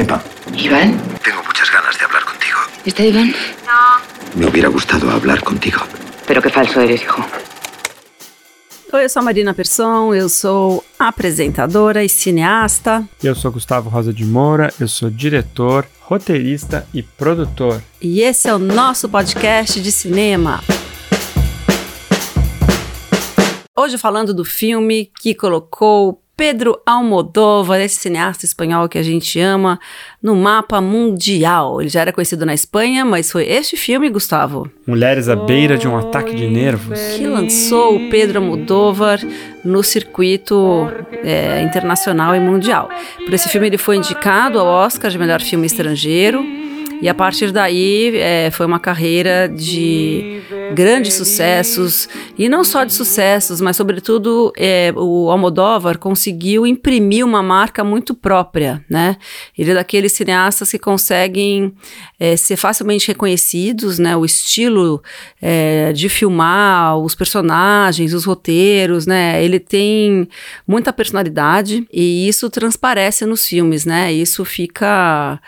Pepa, Iván, tengo muchas ganas de hablar contigo. ¿está Iván? Me hubiera gustado hablar contigo. Pero qué falso eres, hijo. Oi, eu sou a Marina Persson, eu sou apresentadora e cineasta. Eu sou Gustavo Rosa de Moura, eu sou diretor, roteirista e produtor. E esse é o nosso podcast de cinema. Hoje falando do filme que colocou Pedro Almodóvar, esse cineasta espanhol que a gente ama, no mapa mundial. Ele já era conhecido na Espanha, mas foi este filme, Gustavo, Mulheres à beira de um ataque de nervos. que lançou o Pedro Almodóvar no circuito é, internacional e mundial. Por esse filme ele foi indicado ao Oscar de melhor filme estrangeiro. E a partir daí é, foi uma carreira de grandes sucessos, e não só de sucessos, mas sobretudo é, o Almodóvar conseguiu imprimir uma marca muito própria, né? Ele é daqueles cineastas que conseguem é, ser facilmente reconhecidos, né? O estilo é, de filmar, os personagens, os roteiros, né? Ele tem muita personalidade e isso transparece nos filmes, né? Isso fica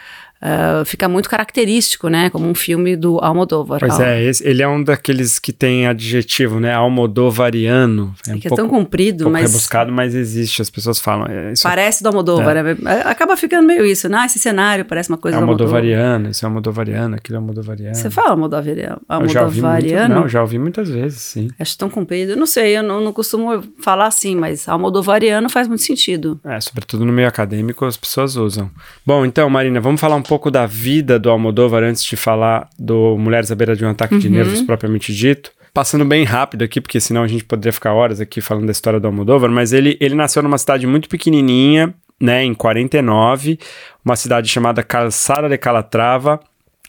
Uh, fica muito característico, né? Como um filme do Almodóvar. Pois Al- é, esse- ele é um daqueles que tem adjetivo, né? Almodovariano. É um que é pouco, tão comprido, pouco mas rebuscado, mas existe. As pessoas falam. É, isso parece do Almodóvar. né? Acaba ficando meio isso, né? Ah, esse cenário parece uma é coisa Almodóvar. Almodovariano, isso é Almodovariano, aquilo é Almodovariano. Você fala Almodovariano? Eu já ouvi muito, não, já ouvi muitas vezes, sim. Acho tão comprido. Eu não sei, eu não, não costumo falar assim, mas Almodovariano faz muito sentido. É, sobretudo no meio acadêmico as pessoas usam. Bom, então, Marina, vamos falar um pouco da vida do Almodóvar antes de falar do Mulheres à beira de um ataque de nervos propriamente dito. Passando bem rápido aqui, porque senão a gente poderia ficar horas aqui falando da história do Almodóvar, mas ele, ele nasceu numa cidade muito pequenininha, né, em 49, uma cidade chamada Calçada de Calatrava,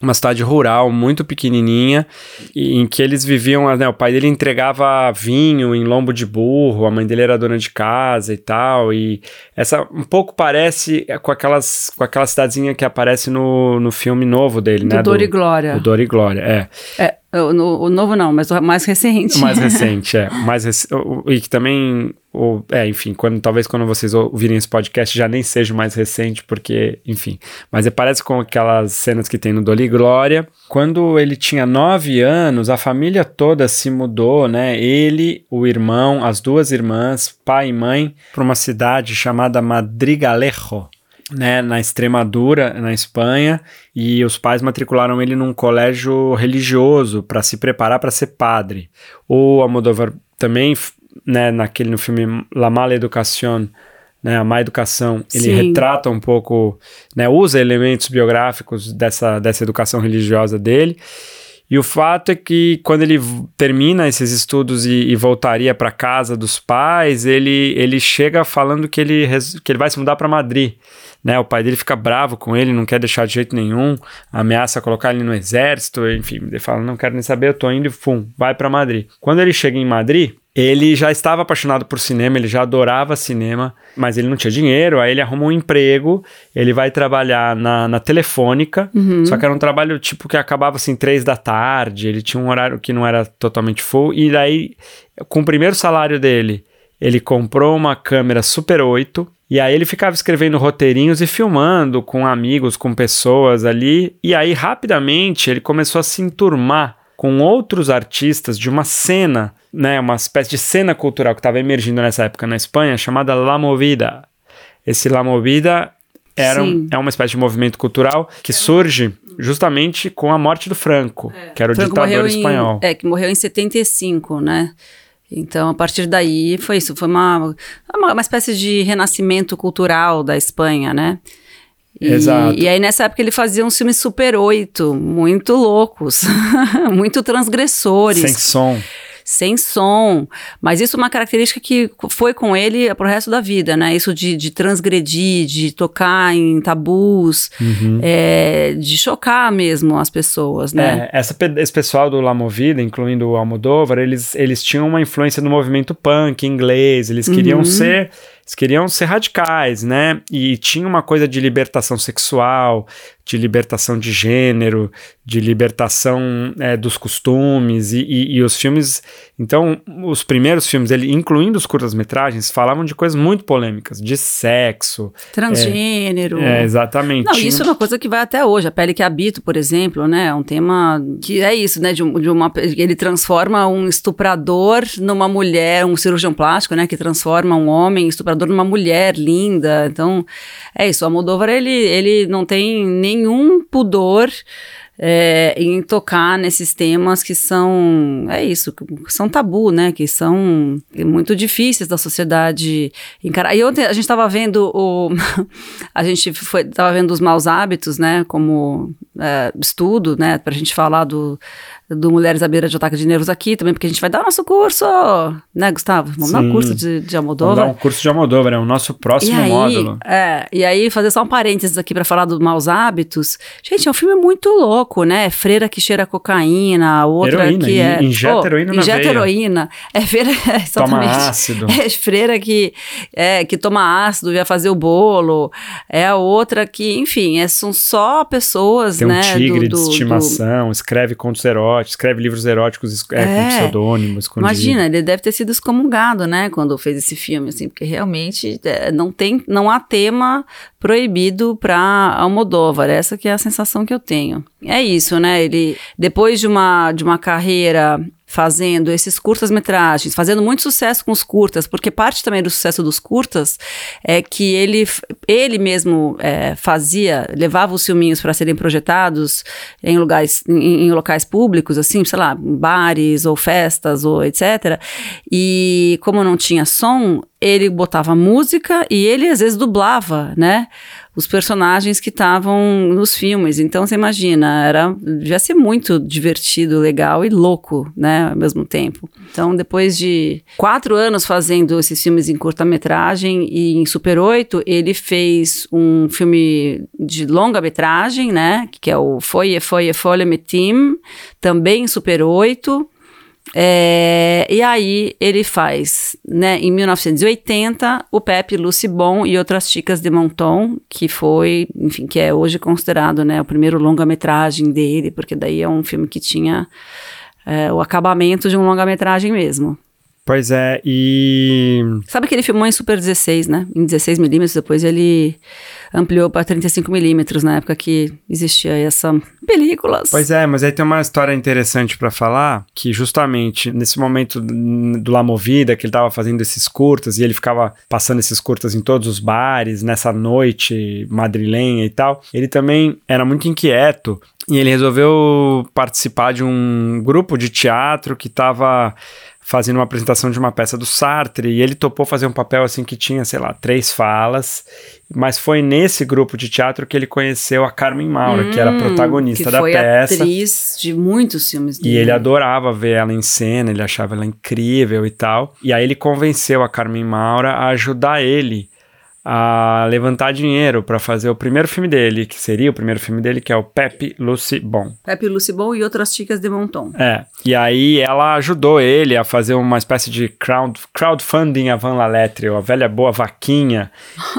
uma cidade rural muito pequenininha, em que eles viviam, né, o pai dele entregava vinho em lombo de burro, a mãe dele era dona de casa e tal, e essa um pouco parece com aquelas com aquela cidadezinha que aparece no, no filme novo dele, Do né? Dor e Glória. O Dor e Glória, é. É, o, o novo não, mas o mais recente. O mais recente, é. Mais rec... o- E que também. O... É, enfim, quando, talvez quando vocês ouvirem esse podcast já nem seja o mais recente, porque, enfim. Mas é, parece com aquelas cenas que tem no Dolly Glória. Quando ele tinha nove anos, a família toda se mudou, né? Ele, o irmão, as duas irmãs, pai e mãe, para uma cidade chamada Madrigalejo né, na Extremadura, na Espanha, e os pais matricularam ele num colégio religioso para se preparar para ser padre. O Almodóvar também, né, naquele no filme La Mala Educación, né, a má educação, ele Sim. retrata um pouco, né, usa elementos biográficos dessa, dessa educação religiosa dele. E o fato é que quando ele termina esses estudos e, e voltaria para casa dos pais, ele, ele chega falando que ele, que ele vai se mudar para Madrid. Né? O pai dele fica bravo com ele, não quer deixar de jeito nenhum, ameaça colocar ele no exército, enfim, ele fala: não quero nem saber, eu tô indo e fum, vai para Madrid. Quando ele chega em Madrid, ele já estava apaixonado por cinema, ele já adorava cinema, mas ele não tinha dinheiro, aí ele arruma um emprego, ele vai trabalhar na, na telefônica, só que era um trabalho tipo que acabava assim três da tarde, ele tinha um horário que não era totalmente full, e daí, com o primeiro salário dele, ele comprou uma câmera Super 8, e aí ele ficava escrevendo roteirinhos e filmando com amigos, com pessoas ali, e aí rapidamente ele começou a se enturmar com outros artistas de uma cena, né, uma espécie de cena cultural que estava emergindo nessa época na Espanha, chamada La Movida. Esse La Movida era um- é uma espécie de movimento cultural que surge justamente com a morte do Franco, que era o Franco ditador espanhol. Em, é, que morreu em 75, né? Então, a partir daí, foi isso. Foi uma, uma, uma espécie de renascimento cultural da Espanha, né? E, Exato. E aí, nessa época, ele fazia uns filmes Super 8, muito loucos, muito transgressores. Sem som. sem som. Mas isso é uma característica que foi com ele pro resto da vida, né? Isso de, de transgredir, de tocar em tabus, é, de chocar mesmo as pessoas, né? É, essa, esse pessoal do La Movida, incluindo o Almodóvar, eles, eles tinham uma influência no movimento punk inglês, eles queriam Uhum. ser eles queriam ser radicais, né? E tinha uma coisa de libertação sexual, de libertação de gênero, de libertação é, dos costumes e, e, e, os filmes. Então, os primeiros filmes, ele, incluindo os curtas-metragens, falavam de coisas muito polêmicas, de sexo, transgênero. É, é exatamente. Não, isso é uma coisa que vai até hoje. A pele que habito, por exemplo, né, é um tema que é isso, né, de, de uma ele transforma um estuprador numa mulher, um cirurgião plástico, né, que transforma um homem estuprador numa mulher linda. Então, é isso. O Almodóvar ele ele não tem nenhum pudor é, em tocar nesses temas que são, é isso, que são tabu, né? Que são muito difíceis da sociedade encarar. E ontem a gente estava vendo o. a gente estava vendo os maus hábitos, né? Como é, estudo, né? Para a gente falar do do Mulheres à Beira de Ataque de Nervos aqui também, porque a gente vai dar nosso curso, né, Gustavo? Vamos Sim. dar um curso de, de Almodóvar. Vamos dar um curso de Almodóvar, é o nosso próximo e aí, módulo. É, e aí fazer só um parênteses aqui para falar dos maus hábitos. Gente, é um filme muito louco, né? Freira que cheira cocaína, outra heroína, que é... Injeta oh, heroína na Injeta veia. heroína. É freira... Toma ácido. É freira que, é, que toma ácido, ia fazer o bolo. É a outra que, enfim, é, são só pessoas, Tem né? um tigre do, de do, estimação, do... escreve contos eróticos, escreve livros eróticos é, é, com pseudônimo, escondido. Imagina, ele deve ter sido excomungado, né, quando fez esse filme, assim, porque realmente é, não tem, não há tema proibido para Almodóvar, essa que é a sensação que eu tenho. É isso, né, ele, depois de uma, de uma carreira fazendo esses curtas-metragens, fazendo muito sucesso com os curtas, porque parte também do sucesso dos curtas é que ele, ele mesmo é, fazia, levava os filminhos para serem projetados em lugares, em, em, locais públicos, assim, sei lá, bares ou festas ou etc. E como não tinha som, ele botava música e ele às vezes dublava, né? Os personagens que estavam nos filmes. Então você imagina, era devia ser muito divertido, legal e louco, né, ao mesmo tempo. Então depois de quatro anos fazendo esses filmes em curta-metragem e em Super 8, ele fez um filme de longa-metragem, né, que é o Foye Foye Folle Metim, também em Super 8. É, e aí ele faz, né, em 1980, o Pepe Lucy Bon e outras chicas de Monton, que foi, enfim, que é hoje considerado, né, o primeiro longa-metragem dele, porque daí é um filme que tinha é, o acabamento de um longa-metragem mesmo. Pois é, e. Sabe que ele filmou em Super 16, né? Em 16mm, depois ele ampliou para 35mm, na época que existia essa películas. Pois é, mas aí tem uma história interessante para falar, que justamente nesse momento do La Movida, que ele tava fazendo esses curtas, e ele ficava passando esses curtas em todos os bares, nessa noite madrilenha e tal, ele também era muito inquieto e ele resolveu participar de um grupo de teatro que estava fazendo uma apresentação de uma peça do Sartre e ele topou fazer um papel assim que tinha, sei lá, três falas, mas foi nesse grupo de teatro que ele conheceu a Carmen Maura, hum, que era a hum, protagonista da peça. atriz de muitos filmes dele. E ele adorava ver ela em cena, ele achava ela incrível e tal. E aí ele convenceu a Carmen Maura a ajudar ele a levantar dinheiro para fazer o primeiro filme dele, que seria o primeiro filme dele, que é o Pepe Lucy Bon. Pepe Lucy Bon e outras chicas de Monton. É. E aí ela ajudou ele a fazer uma espécie de crowd, crowdfunding a Van Laletre, a velha boa vaquinha.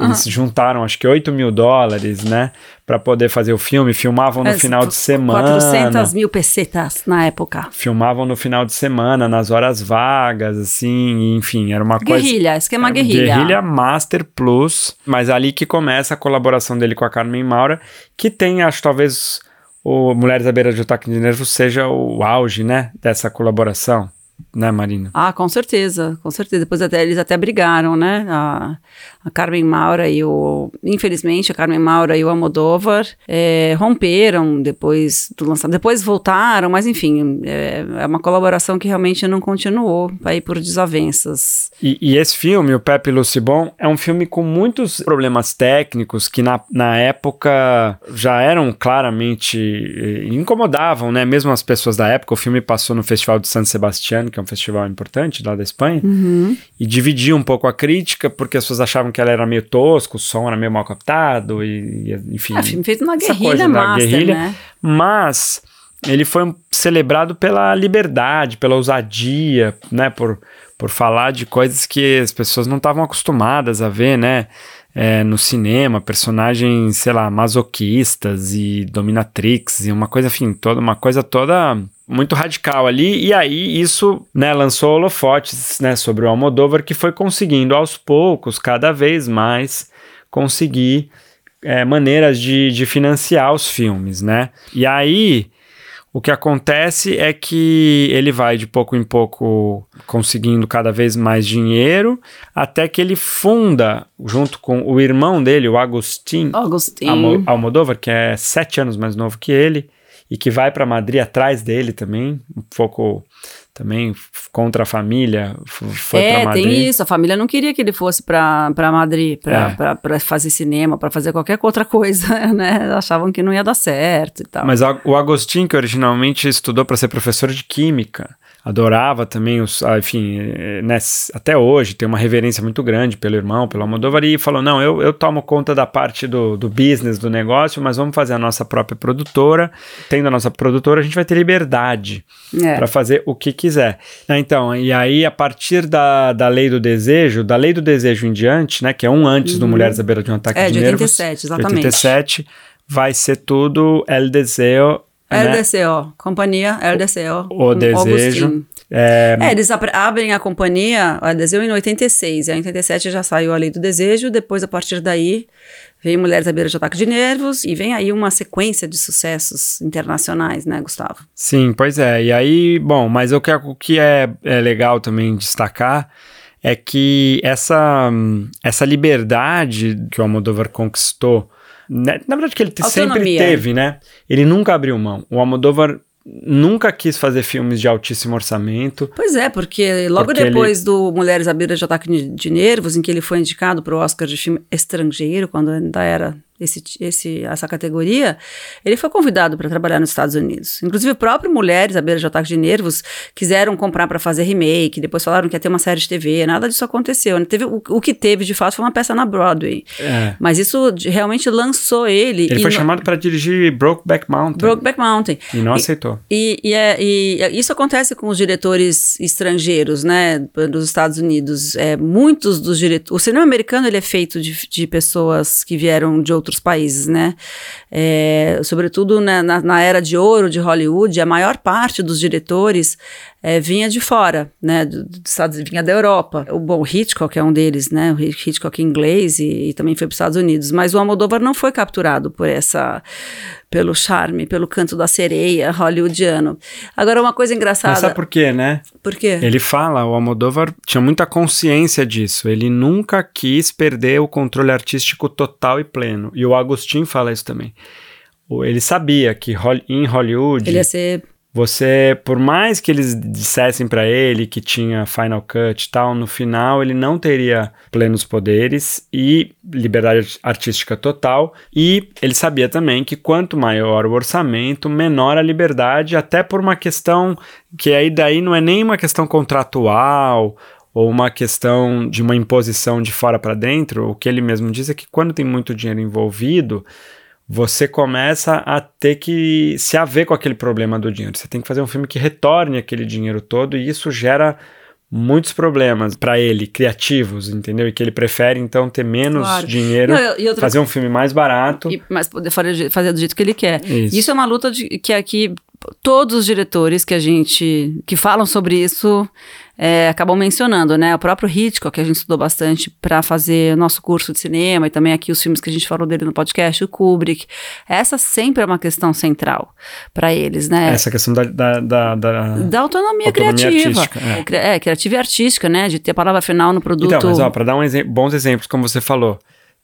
Eles juntaram acho que 8 mil dólares, né? Para poder fazer o filme, filmavam no é, final de semana. 400 mil pesetas na época. Filmavam no final de semana, nas horas vagas, assim, enfim, era uma guerrilha, coisa... Guerrilha, esquema guerrilha. Guerrilha Master Plus, mas ali que começa a colaboração dele com a Carmen Maura, que tem, acho, talvez, o Mulheres à Beira de Ataque de Nervos seja o auge, né, dessa colaboração né, Marina? Ah, com certeza, com certeza. Depois até eles até brigaram, né? A, a Carmen Maura e o. Infelizmente, a Carmen Maura e o Almodóvar é, romperam depois do lançamento. Depois voltaram, mas enfim, é, é, uma colaboração que realmente não continuou, aí por desavenças. E, e esse filme, o Pepe Lucibon, é um filme com muitos problemas técnicos que na, na época já eram claramente. Eh, incomodavam, né? Mesmo as pessoas da época. O filme passou no Festival de San Sebastián, que é um festival importante lá da Espanha, uhum. e dividia um pouco a crítica, porque as pessoas achavam que ela era meio tosco, o som era meio mal captado, e, e enfim. É, filme feito na guerrilha master, guerrilha, né? Mas ele foi celebrado pela liberdade, pela ousadia, né? Por, por falar de coisas que as pessoas não estavam acostumadas a ver, né? É, no cinema, personagens, sei lá, masoquistas e dominatrix e uma coisa, enfim, toda uma coisa toda muito radical ali, e aí isso né, lançou holofotes né, sobre o Almodóvar, que foi conseguindo aos poucos, cada vez mais, conseguir é, maneiras de, de financiar os filmes, né? E aí o que acontece é que ele vai de pouco em pouco conseguindo cada vez mais dinheiro, até que ele funda, junto com o irmão dele, o Agostinho. Almo- Almodóvar, que é sete anos mais novo que ele, e que vai para Madrid atrás dele também, um pouco também contra a família, foi para É, Madrid. tem isso. A família não queria que ele fosse para Madrid É. para fazer cinema, para fazer qualquer outra coisa, né? Achavam que não ia dar certo e tal. Mas o Agostinho, que originalmente estudou para ser professor de química, adorava também os, ah, enfim, eh, né, até hoje tem uma reverência muito grande pelo irmão, pelo Almodóvar, e falou, não, eu, eu tomo conta da parte do, do business, do negócio, mas vamos fazer a nossa própria produtora. Tendo a nossa produtora, a gente vai ter liberdade É. para fazer o que quiser. Né, Então, e aí a partir da, da lei do desejo, da lei do desejo em diante, né, que é um antes do Mulheres à beira de um ataque É, de, de nervos, 87, exatamente. 87, vai ser tudo El Deseo, né? LDCO, companhia LDCO. O desejo. Augustin. É, É, eles abrem a companhia, a Deseu em 86, e em 87 já saiu a Lei do Desejo, depois a partir daí vem Mulheres à Beira de Ataque de Nervos, e vem aí uma sequência de sucessos internacionais, né, Gustavo? Sim, pois é. E aí, bom, mas o que é, o que é, é legal também destacar é que essa, essa liberdade que o Almodóvar conquistou, na verdade que ele te- sempre Autonomia. teve, né? Ele nunca abriu mão. O Almodóvar nunca quis fazer filmes de altíssimo orçamento. Pois é, porque logo Porque depois do Mulheres à Beira de Ataque de, de Nervos, em que ele foi indicado para o Oscar de filme estrangeiro, quando ainda era esse, esse, essa categoria, ele foi convidado para trabalhar nos Estados Unidos. Inclusive, o próprio Mulheres à Beira de Ataque de Nervos quiseram comprar para fazer remake, depois falaram que ia ter uma série de TV, nada disso aconteceu. né? Teve, o, o que teve, de fato, foi uma peça na Broadway. É. Mas isso realmente lançou ele. Ele foi no- chamado para dirigir Brokeback Mountain Brokeback Mountain. e não aceitou. E, e, é- e isso acontece com os diretores estrangeiros, né, dos Estados Unidos. É, muitos dos diretores. O cinema americano ele é feito de, de pessoas que vieram de outros países, né? É, sobretudo na, na era de ouro de Hollywood, a maior parte dos diretores é, vinha de fora, né? do- Dos Estados vinha da Europa. O bom Hitchcock é um deles, né? O Hitchcock inglês e, e também foi para os Estados Unidos. Mas o Almodóvar não foi capturado por essa pelo charme, pelo canto da sereia hollywoodiano. Agora, uma coisa engraçada. Mas sabe por quê, né? Por quê? Ele fala, o Almodóvar tinha muita consciência disso. Ele nunca quis perder o controle artístico total e pleno. E o Agostinho fala isso também. Ele sabia que em Hollywood, Ele ia ser. Você, por mais que eles dissessem pra ele que tinha Final Cut e tal, no final ele não teria plenos poderes e liberdade artística total. E ele sabia também que quanto maior o orçamento, menor a liberdade, até por uma questão que aí daí não é nem uma questão contratual ou uma questão de uma imposição de fora para dentro. O que ele mesmo diz é que quando tem muito dinheiro envolvido, você começa a ter que se haver com aquele problema do dinheiro. Você tem que fazer um filme que retorne aquele dinheiro todo e isso gera muitos problemas para ele, criativos, entendeu? E que ele prefere então ter menos Claro. dinheiro, Não, e fazer um filme mais barato. e- mas poder fazer, fazer do jeito que ele quer. Isso. Isso, é uma luta de, que aqui todos os diretores que a gente que falam sobre isso é, acabam mencionando, né? O próprio Hitchcock, que a gente estudou bastante para fazer o nosso curso de cinema e também aqui os filmes que a gente falou dele no podcast, o Kubrick. Essa sempre é uma questão central para eles, né? Essa questão da, da, da, da- Da autonomia, Autonomia criativa. artística, é. É. criativa e artística, né? De ter a palavra final no produto. Então, mas ó, para dar um exe- bons exemplos, como você falou,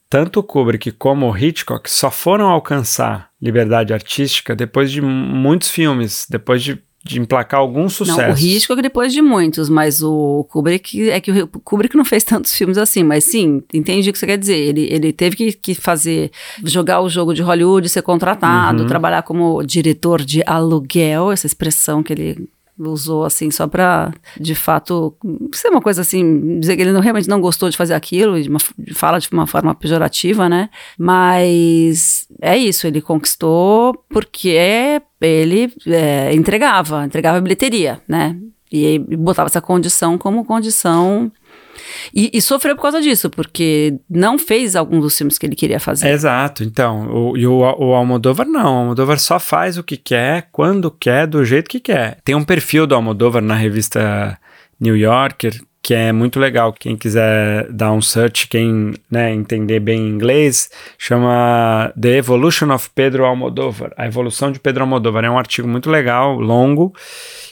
tanto o Kubrick como o Hitchcock só foram alcançar liberdade artística depois de muitos filmes, depois de, de emplacar alguns Não, sucessos. o Hitchcock depois de muitos, mas o Kubrick é que o Kubrick não fez tantos filmes assim, mas sim, entendi o que você quer dizer. Ele, ele teve que, que fazer, jogar o jogo de Hollywood, ser Uhum. contratado, trabalhar como diretor de aluguel, essa expressão que ele usou assim só para de fato ser uma coisa assim dizer que ele não, realmente não gostou de fazer aquilo de uma, fala de uma forma pejorativa né? Mas é isso ele conquistou porque ele é, entregava entregava bilheteria né? E botava essa condição como condição e, e, sofreu por causa disso, porque não fez alguns dos filmes que ele queria fazer. Exato, então. O, e o, o Almodóvar não. O Almodóvar só faz o que quer, quando quer, do jeito que quer. Tem um perfil do Almodóvar na revista New Yorker que é muito legal. Quem quiser dar um search, quem né, entender bem inglês, chama The Evolution of Pedro Almodóvar. A evolução de Pedro Almodóvar. É um artigo muito legal, longo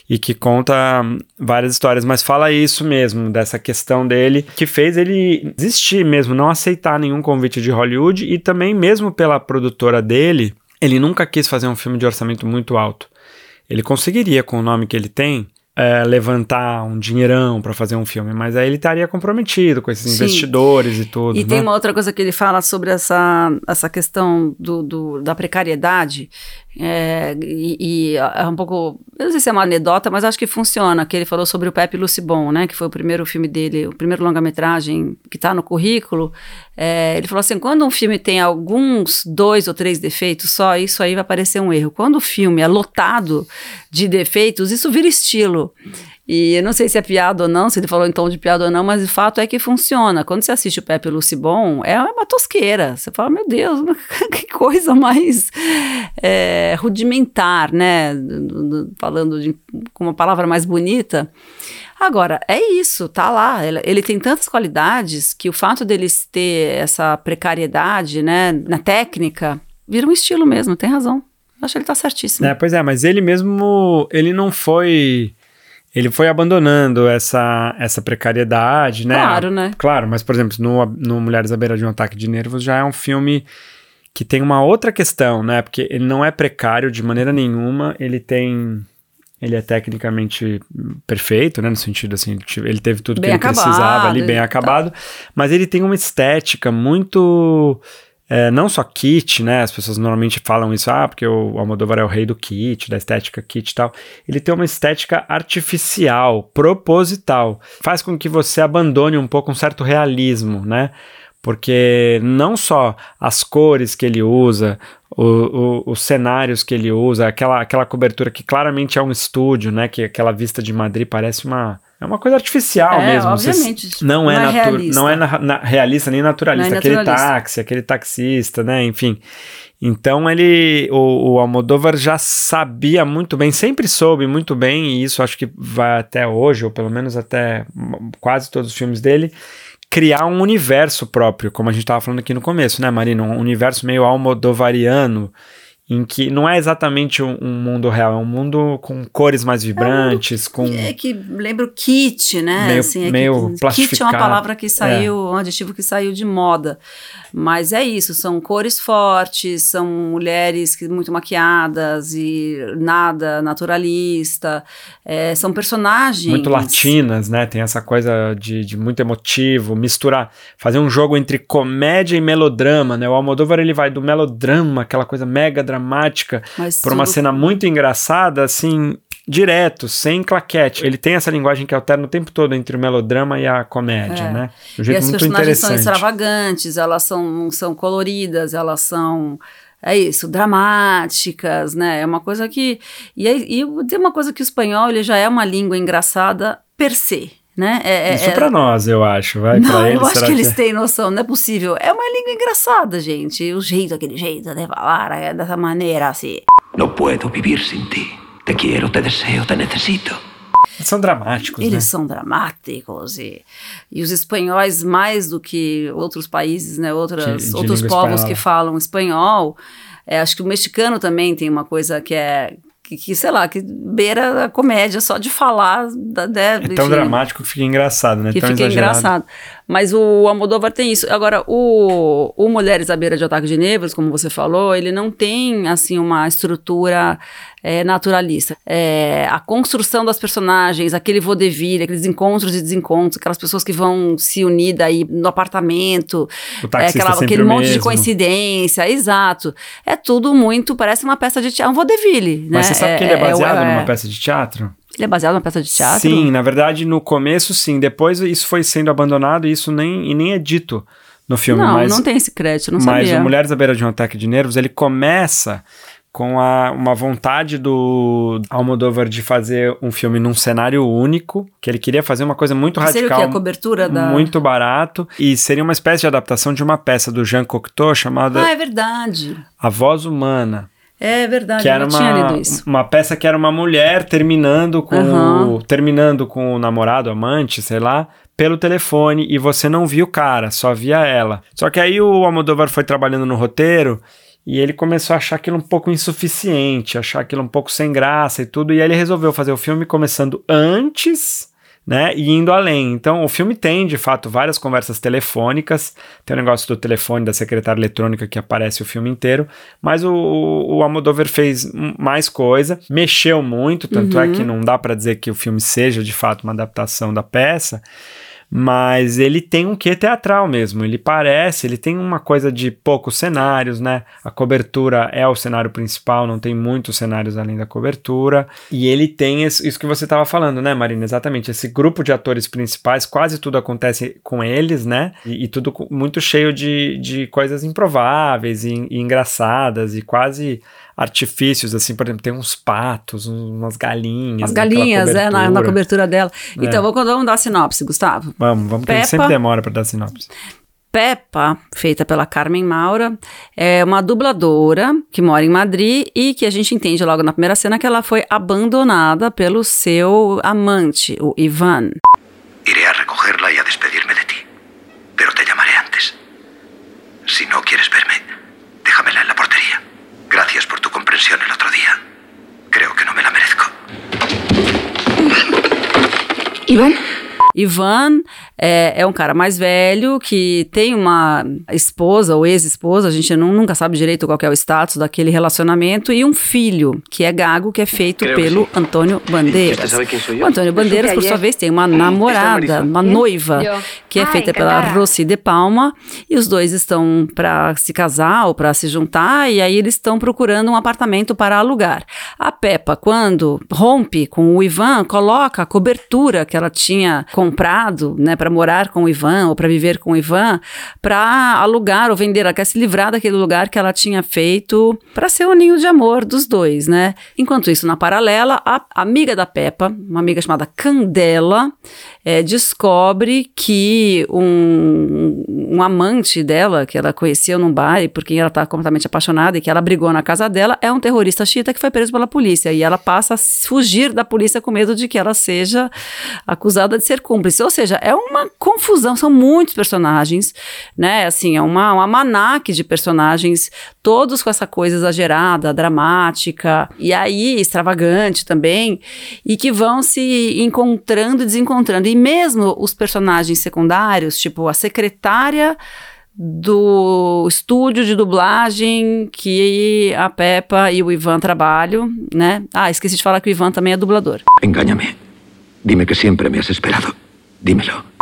e que conta várias histórias, mas fala isso mesmo, dessa questão dele, que fez ele desistir mesmo, não aceitar nenhum convite de Hollywood e também, mesmo pela produtora dele, ele nunca quis fazer um filme de orçamento muito alto. Ele conseguiria, com o nome que ele tem, é, levantar um dinheirão para fazer um filme, mas aí ele estaria comprometido com esses Sim. investidores e tudo. E né? tem uma outra coisa que ele fala sobre essa, essa questão do, do da precariedade, é, e, e, é um pouco, eu não sei se é uma anedota, mas acho que funciona, que ele falou sobre o Pepe Lucibon, né, que foi o primeiro filme dele, o primeiro longa-metragem que está no currículo, é, ele falou assim, quando um filme tem alguns dois ou três defeitos só, isso aí vai parecer um erro. Quando o filme é lotado de defeitos, isso vira estilo. E eu não sei se é piada ou não, se ele falou em tom de piada ou não, mas o fato é que funciona. Quando você assiste o Pepe Lucibon, é uma tosqueira. Você fala, meu Deus, que coisa mais é, rudimentar, né? Falando de, com uma palavra mais bonita. Agora, é isso, tá lá. Ele, tem tantas qualidades que o fato deles ter essa precariedade, né, na técnica, vira um estilo mesmo, tem razão. Acho que ele tá certíssimo. É, pois é, mas ele mesmo, ele não foi ele foi abandonando essa, essa precariedade, né? Claro, né? Claro, mas, por exemplo, no, no Mulheres à Beira de um Ataque de Nervos já é um filme que tem uma outra questão, né? Porque ele não é precário de maneira nenhuma, ele tem... Ele é tecnicamente perfeito, né? No sentido assim, ele teve tudo bem que ele acabado, precisava ali, bem acabado. Tá. Mas ele tem uma estética muito é, não só kit, né? As pessoas normalmente falam isso, ah, porque o Almodóvar é o rei do kit, da estética kit e tal. Ele tem uma estética artificial, proposital. Faz com que você abandone um pouco um certo realismo, né? Porque não só as cores que ele usa, o, o, os cenários que ele usa, aquela, aquela cobertura que claramente é um estúdio, né? Que aquela vista de Madrid parece uma é uma coisa artificial é, mesmo. Obviamente. não, não, é, é realista. não é na, na, realista nem naturalista. É aquele naturalista. táxi, aquele taxista, né? Enfim. Então ele, o, o Almodóvar já sabia muito bem, sempre soube muito bem, e isso acho que vai até hoje, ou pelo menos até quase todos os filmes dele, criar um universo próprio, como a gente estava falando aqui no começo, né, Marina? Um universo meio almodovariano em que não é exatamente um, um, mundo real, é um mundo com cores mais vibrantes, é um com... É que lembra o kit, né? Meio, assim, é meio que, Kit é uma palavra que saiu, é. um adjetivo que saiu de moda. Mas é isso, são cores fortes, são mulheres que, muito maquiadas e nada naturalista, é, são personagens... Muito latinas, né? Tem essa coisa de, de muito emotivo, misturar, fazer um jogo entre comédia e melodrama, né? O Almodóvar, ele vai do melodrama, aquela coisa mega dramática, dramática para uma cena muito engraçada, assim, direto, sem claquete. Ele tem essa linguagem que alterna o tempo todo entre o melodrama e a comédia, é. né? De um jeito e as muito personagens são extravagantes, elas são, são coloridas, elas são é isso, dramáticas, né? É uma coisa que. E, e tem uma coisa que o espanhol ele já é uma língua engraçada per se. Né? É, é Isso é, para nós, eu acho. Vai não, eles, eu acho que eles que... têm noção, não é possível. É uma língua engraçada, gente. O jeito, aquele jeito de falar, é dessa maneira assim. Não posso viver sem ti. Te quero, te desejo, te necessito. Eles são dramáticos, Eles né? são dramáticos. E, e os espanhóis, mais do que outros países, né? Outras, de, de outros povos espanhola. que falam espanhol. É, acho que o mexicano também tem uma coisa que é que, que, sei lá, que beira a comédia só de falar. Da, né, é tão enfim, dramático que fica engraçado, né? Que tão fica exagerado. engraçado. Mas o Almodóvar tem isso. Agora, o, o Mulheres à Beira de Ataque de Nervos, como você falou, ele não tem, assim, uma estrutura é, naturalista. É, a construção das personagens, aquele vaudeville, aqueles encontros e desencontros, aquelas pessoas que vão se unir daí no apartamento, é, aquela, aquele monte mesmo. de coincidência, exato. É tudo muito, parece uma peça de teatro, um vaudeville, Mas né? você sabe que ele é, é, é baseado numa peça de teatro? Ele é baseado numa peça de teatro? Sim, na verdade, no começo, sim. Depois isso foi sendo abandonado e isso nem, e nem é dito no filme. Não, mas, não tem esse crédito, não mas sabia. Mas o Mulheres à Beira de um Ataque de Nervos, ele começa com a, uma vontade do Almodóvar de fazer um filme num cenário único, que ele queria fazer uma coisa muito radical. Seria o que? A cobertura da... Muito barato, e seria uma espécie de adaptação de uma peça do Jean Cocteau chamada... Ah, é verdade. A Voz Humana. É verdade, que era eu uma, tinha lido isso. uma peça que era uma mulher terminando com Aham. o, terminando com o namorado, amante, sei lá, pelo telefone e você não via o cara, só via ela. Só que aí o Almodóvar foi trabalhando no roteiro e ele começou a achar aquilo um pouco insuficiente, achar aquilo um pouco sem graça e tudo, e aí ele resolveu fazer o filme começando antes né, e indo além. Então, o filme tem, de fato, várias conversas telefônicas, tem o negócio do telefone da secretária eletrônica que aparece o filme inteiro, mas o, o Almodóvar fez mais coisa, mexeu muito, tanto é que não dá para dizer que o filme seja, de fato, uma adaptação da peça, mas ele tem um quê teatral mesmo. Ele parece, ele tem uma coisa de poucos cenários, né? A cobertura é o cenário principal, não tem muitos cenários além da cobertura. E ele tem isso que você estava falando, né, Marina? Exatamente. Esse grupo de atores principais, quase tudo acontece com eles, né? E, e tudo muito cheio de, de coisas improváveis e, e engraçadas e quase artifícios, assim, por exemplo, tem uns patos, umas galinhas. As naquela galinhas, é, na, na cobertura. dela. É. Então, vamos, vamos dar a sinopse, Gustavo. Vamos, vamos, que a gente Peppa. sempre demora para dar sinopse. Peppa, feita pela Carmen Maura, é uma dubladora que mora em Madrid e que a gente entende logo na primeira cena que ela foi abandonada pelo seu amante, o Ivan. Iré a recogerla y a despedirme de ti. Pero te llamaré antes. Si no quieres verme, déjamela en la portería. Gracias por tu comprensión el otro día. Creo que no me la merezco. Iván, Ivan é, é um cara mais velho que tem uma esposa ou ex-esposa, a gente não, nunca sabe direito qual que é o status daquele relacionamento, e um filho que é gago, que é feito que pelo. Antônio Bandeiras. O Antônio Bandeiras, por sua vez, tem uma namorada, uma noiva, que é feita pela. Rossi de Palma, e os dois estão para se casar ou para se juntar, e aí eles estão procurando um apartamento para alugar. A Peppa, quando rompe com o Ivan, coloca a cobertura que ela tinha comprado, né, para morar com o Ivan ou para viver com o Ivan, para alugar ou vender. Ela quer se livrar daquele lugar que ela tinha feito para ser o ninho de amor dos dois, né? Enquanto isso, na paralela, a amiga da Peppa, uma amiga chamada Candela, eh, descobre que um, um amante dela, que ela conheceu num bar e por quem ela está completamente apaixonada e que ela brigou na casa dela, é um terrorista chita que foi preso pela polícia. E ela passa a fugir da polícia com medo de que ela seja acusada de ser cúmplice. Ou seja, é uma confusão, são muitos personagens, né? Assim, é uma, uma manaque de personagens, todos com essa coisa exagerada, dramática, e aí extravagante também, e que vão se encontrando e desencontrando. E mesmo os personagens secundários, tipo a secretária do estúdio de dublagem que a Peppa e o Ivan trabalham, né? Ah, esqueci de falar que o Ivan também é dublador. Engáñame. Dime que siempre me has esperado. Dímelo.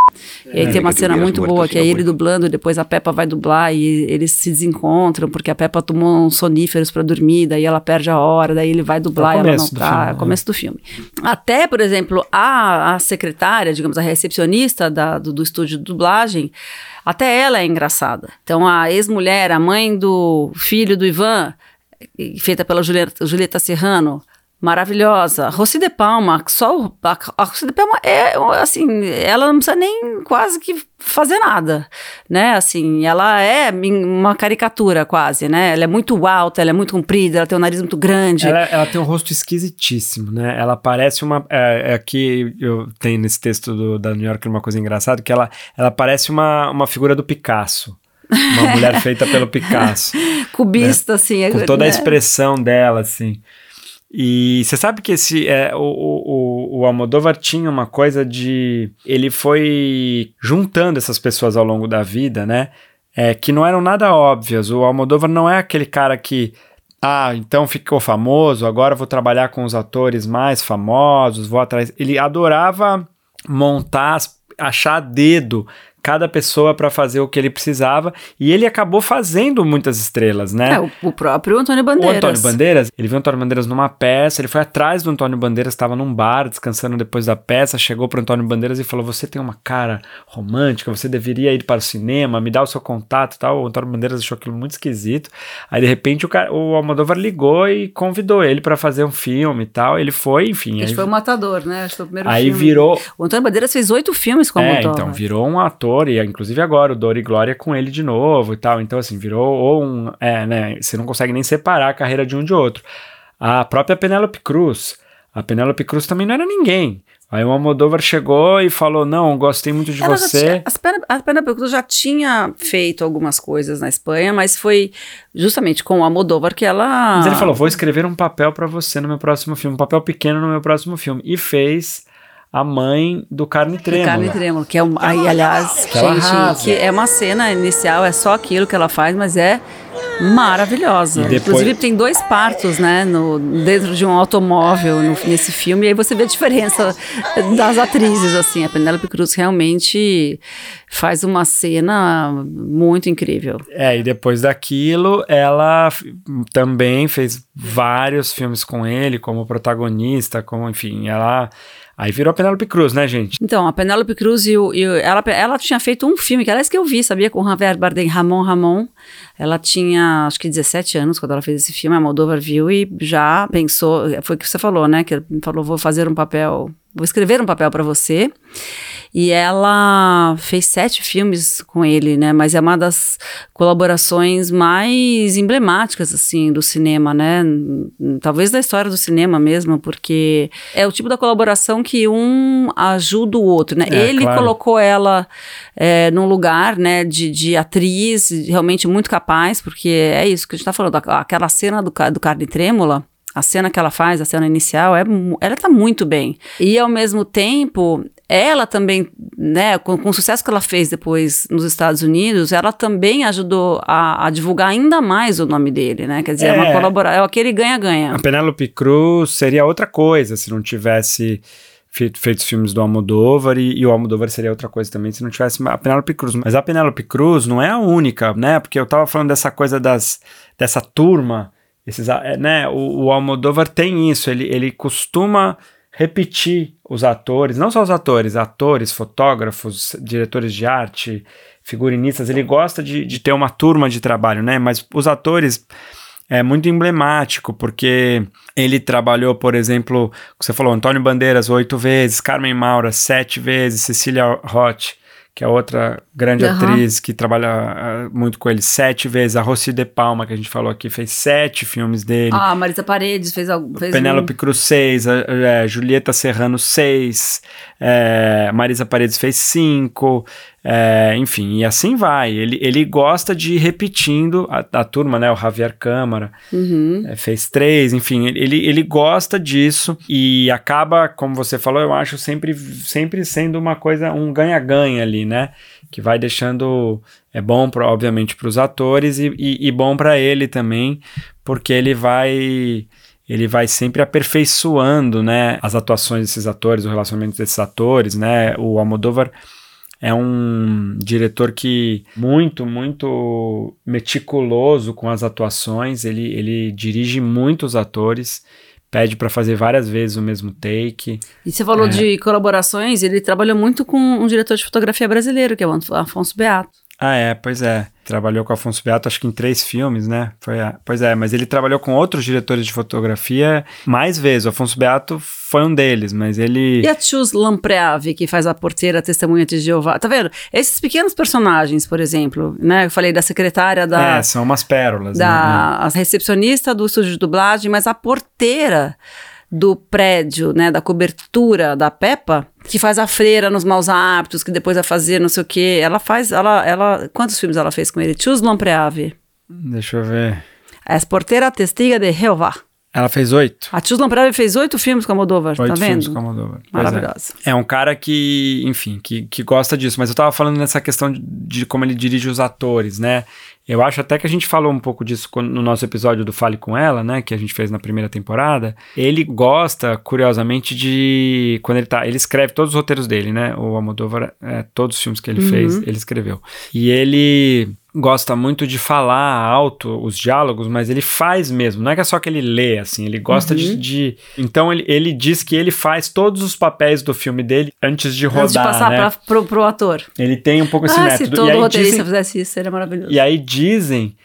E aí tem uma cena muito boa, que é no ele dublando, e depois a Peppa vai dublar e eles se desencontram, porque a Peppa tomou uns soníferos pra dormir, daí ela perde a hora, daí ele vai dublar É e ela não tá. filme, é né? o começo do filme. Até, por exemplo, a, a secretária, digamos, a recepcionista da- do, do estúdio de dublagem, até ela é engraçada. Então, a ex-mulher, a mãe do filho do Ivan, feita pela Julieta, Julieta Serrano, maravilhosa. Rossi de Palma, só a, a Rossi de Palma é assim, ela não precisa nem quase que fazer nada, né? Assim, ela é uma caricatura quase, né? Ela é muito alta, ela é muito comprida, ela tem um nariz muito grande. Ela, ela tem um rosto esquisitíssimo, né? Ela parece uma. É, é aqui eu tenho nesse texto do, da New York uma coisa engraçada, que ela, ela parece uma, uma figura do Picasso. Uma mulher feita pelo Picasso. Cubista, assim. é- com toda a né? expressão dela, assim. E você sabe que esse, é, o, o, o Almodóvar tinha uma coisa de. Ele foi juntando essas pessoas ao longo da vida, né? É, que não eram nada óbvias. O Almodóvar não é aquele cara que. Ah, então ficou famoso, agora vou trabalhar com os atores mais famosos, vou atrás. Ele adorava montar, achar dedo cada pessoa para fazer o que ele precisava. E ele acabou fazendo muitas estrelas, né? É, o, o próprio Antônio Bandeiras. O Antônio Bandeiras, ele viu o Antônio Bandeiras numa peça, ele foi atrás do Antônio Bandeiras, estava num bar descansando depois da peça, chegou para Antônio Bandeiras e falou: Você tem uma cara romântica, você deveria ir para o cinema, me dá o seu contato e tal. O Antônio Bandeiras achou aquilo muito esquisito. Aí de repente o, cara, o Almodóvar ligou e convidou ele para fazer um filme e tal. Ele foi, enfim. Acho aí, foi o Matador, né? Acho que foi o primeiro aí filme. virou. O Antônio Bandeiras fez oito filmes com o É, Almodóvar. então, virou um ator, e inclusive agora o Dor e Glória com ele de novo e tal. Então, assim, virou ou um. É, né? Você não consegue nem separar a carreira de um de outro. A própria Penélope Cruz. A Penélope Cruz também não era ninguém. Aí o Almodóvar chegou e falou: Não, gostei muito de Ela você. tinha- a Penélope Cruz já tinha feito algumas coisas na Espanha, mas foi justamente com o Almodóvar que ela... Mas ele falou: Vou escrever um papel pra você no meu próximo filme, um papel pequeno no meu próximo filme. E fez a mãe do Carne Trêmula. Carne Trêmula, que é um, aí, aliás, Que gente, que é uma cena inicial, é só aquilo que ela faz, mas é maravilhosa. Depois- Inclusive tem dois partos, né, no, dentro de um automóvel no- nesse filme, e aí você vê a diferença das atrizes, assim, a Penélope Cruz realmente faz uma cena muito incrível. É, e depois daquilo, ela também fez vários filmes com ele, como protagonista, como, enfim, ela. Aí virou a Penélope Cruz, né, gente? Então, a Penélope Cruz e, o, e ela, ela tinha feito um filme, que aliás que eu vi, sabia, com o Javier Bardem, Ramon Ramon. Ela tinha, acho que 17 anos quando ela fez esse filme, a Moldova viu e já pensou, foi o que você falou, né, que falou, vou fazer um papel, vou escrever um papel para você. E ela fez sete filmes com ele, né, mas é uma das colaborações mais emblemáticas, assim, do cinema, né, talvez da história do cinema mesmo, porque é o tipo da colaboração que um ajuda o outro, né? É, Ele claro. colocou ela é, num lugar, né, de, de atriz realmente muito capaz, porque é isso que a gente tá falando, aqu- aquela cena do, do Carne Trêmula, a cena que ela faz, a cena inicial, é, ela tá muito bem. E ao mesmo tempo, ela também, né, com, com o sucesso que ela fez depois nos Estados Unidos, ela também ajudou a, a divulgar ainda mais o nome dele, né? Quer dizer, é, uma É. colaboração, é aquele ganha-ganha. A Penélope Cruz seria outra coisa se não tivesse feito, feito os filmes do Almodóvar e, e o Almodóvar seria outra coisa também se não tivesse a Penélope Cruz. Mas a Penélope Cruz não é a única, né? Porque eu tava falando dessa coisa das, dessa turma, esses, é, né? O, o Almodóvar tem isso, ele, ele costuma repetir os atores, não só os atores, atores, fotógrafos, diretores de arte, figurinistas, ele gosta de, de ter uma turma de trabalho, né? Mas os atores é muito emblemático, porque ele trabalhou, por exemplo, você falou, Antônio Bandeiras oito vezes, Carmen Maura sete vezes, Cecília Roth, que é outra grande Aham. atriz que trabalha ah, muito com ele, sete vezes, a Rossi de Palma, que a gente falou aqui, fez sete filmes dele. Ah, a Marisa Paredes fez. Fez Penélope um- Cruz 6, Julieta Serrano 6, Marisa Paredes fez 5, enfim, e assim vai. Ele, ele gosta de ir repetindo a, a turma, né? O Javier Câmara Uhum. é, fez três, enfim, ele, ele gosta disso e acaba, como você falou, eu acho sempre, sempre sendo uma coisa, um ganha-ganha ali, né? Que vai deixando, é bom, pra, obviamente, para os atores e, e, e bom para ele também, porque ele vai ele vai sempre aperfeiçoando, né, as atuações desses atores, o relacionamento desses atores, né, o Almodóvar é um diretor que muito, muito meticuloso com as atuações, ele, ele dirige muitos atores, pede para fazer várias vezes o mesmo take. E você falou É. de colaborações, ele trabalhou muito com um diretor de fotografia brasileiro, que é o Afonso Beato. Ah, é, pois é. Trabalhou com Afonso Beato, acho que em três filmes, né? Foi, a- pois é, mas ele trabalhou com outros diretores de fotografia mais vezes. O Afonso Beato foi um deles, mas ele. E a Chus Lampreave, que faz a porteira, a testemunha de Jeová. Tá vendo? Esses pequenos personagens, por exemplo, né? Eu falei da secretária da. É, são umas pérolas, né? da a recepcionista do estúdio de dublagem, mas a porteira do prédio, né, da cobertura da Peppa, que faz a freira nos maus hábitos, que depois vai fazer não sei o quê. Ela faz, ela, ela, quantos filmes ela fez com ele? Chus Lampreave. Deixa eu ver. As porteira testiga de Jeová. Ela fez oito. A Tuzlan Preve fez oito filmes com a Almodóvar, tá Oito vendo? filmes com a. Pois é. Maravilhosa. É um cara que, enfim, que, que gosta disso. Mas eu tava falando nessa questão de, de como ele dirige os atores, né? Eu acho até que a gente falou um pouco disso no nosso episódio do Fale Com Ela, né? Que a gente fez na primeira temporada. Ele gosta, curiosamente, de... Quando ele tá... Ele escreve todos os roteiros dele, né? O Almodóvar, é, todos os filmes que ele fez, ele escreveu. E ele gosta muito de falar alto os diálogos, mas ele faz mesmo. Não é que é só que ele lê, assim. Ele gosta de, de... Então, ele, ele diz que ele faz todos os papéis do filme dele antes de rodar, Antes de passar né? pra, pro, pro ator. Ele tem um pouco esse ah, se método. todo e aí roteirista dizem, fizesse isso, seria maravilhoso. e aí dizem